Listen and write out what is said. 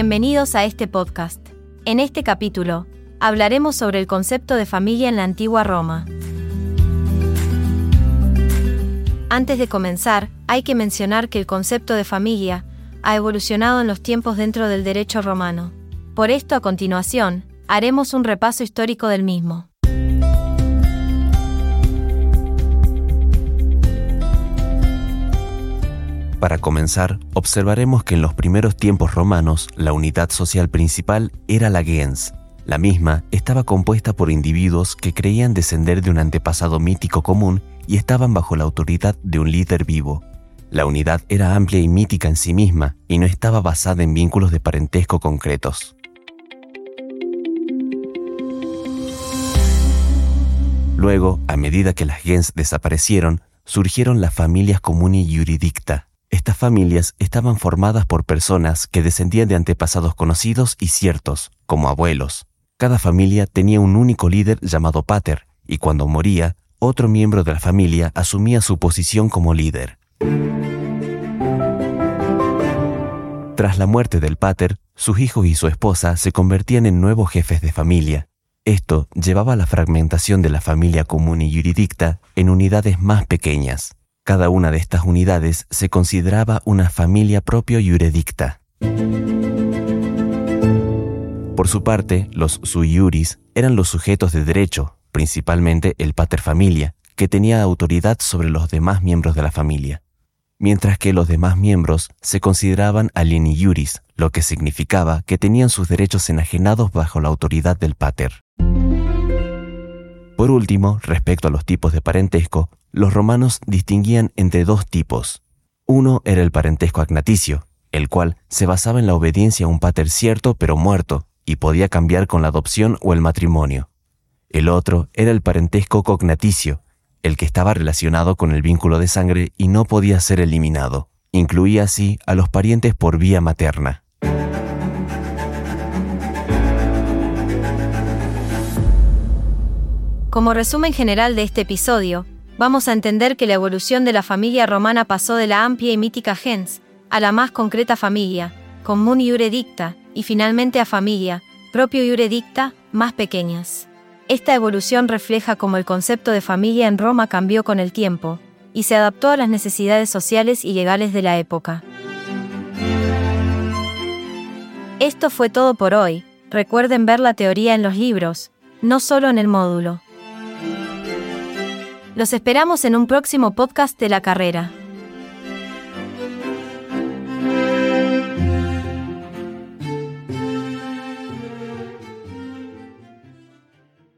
Bienvenidos a este podcast. En este capítulo, hablaremos sobre el concepto de familia en la antigua Roma. Antes de comenzar, hay que mencionar que el concepto de familia ha evolucionado en los tiempos dentro del derecho romano. Por esto, a continuación, haremos un repaso histórico del mismo. Para comenzar, observaremos que en los primeros tiempos romanos la unidad social principal era la gens. La misma estaba compuesta por individuos que creían descender de un antepasado mítico común y estaban bajo la autoridad de un líder vivo. La unidad era amplia y mítica en sí misma y no estaba basada en vínculos de parentesco concretos. Luego, a medida que las gens desaparecieron, surgieron las familias comuni juridicta, estas familias estaban formadas por personas que descendían de antepasados conocidos y ciertos, como abuelos. Cada familia tenía un único líder llamado pater, y cuando moría, otro miembro de la familia asumía su posición como líder. Tras la muerte del pater, sus hijos y su esposa se convertían en nuevos jefes de familia. Esto llevaba a la fragmentación de la familia común y juridicta en unidades más pequeñas. Cada una de estas unidades se consideraba una familia propio juridicta. Por su parte, los sui iuris eran los sujetos de derecho, principalmente el pater familia, que tenía autoridad sobre los demás miembros de la familia, mientras que los demás miembros se consideraban alieni iuris, lo que significaba que tenían sus derechos enajenados bajo la autoridad del pater. Por último, respecto a los tipos de parentesco, los romanos distinguían entre dos tipos. Uno era el parentesco agnaticio, el cual se basaba en la obediencia a un pater cierto pero muerto, y podía cambiar con la adopción o el matrimonio. El otro era el parentesco cognaticio, el que estaba relacionado con el vínculo de sangre y no podía ser eliminado. Incluía así a los parientes por vía materna. Como resumen general de este episodio, vamos a entender que la evolución de la familia romana pasó de la amplia y mítica gens a la más concreta familia, común y dicta, y finalmente a familia, propio y más pequeñas. Esta evolución refleja cómo el concepto de familia en Roma cambió con el tiempo, y se adaptó a las necesidades sociales y legales de la época. Esto fue todo por hoy, recuerden ver la teoría en los libros, no solo en el módulo. Los esperamos en un próximo podcast de la carrera.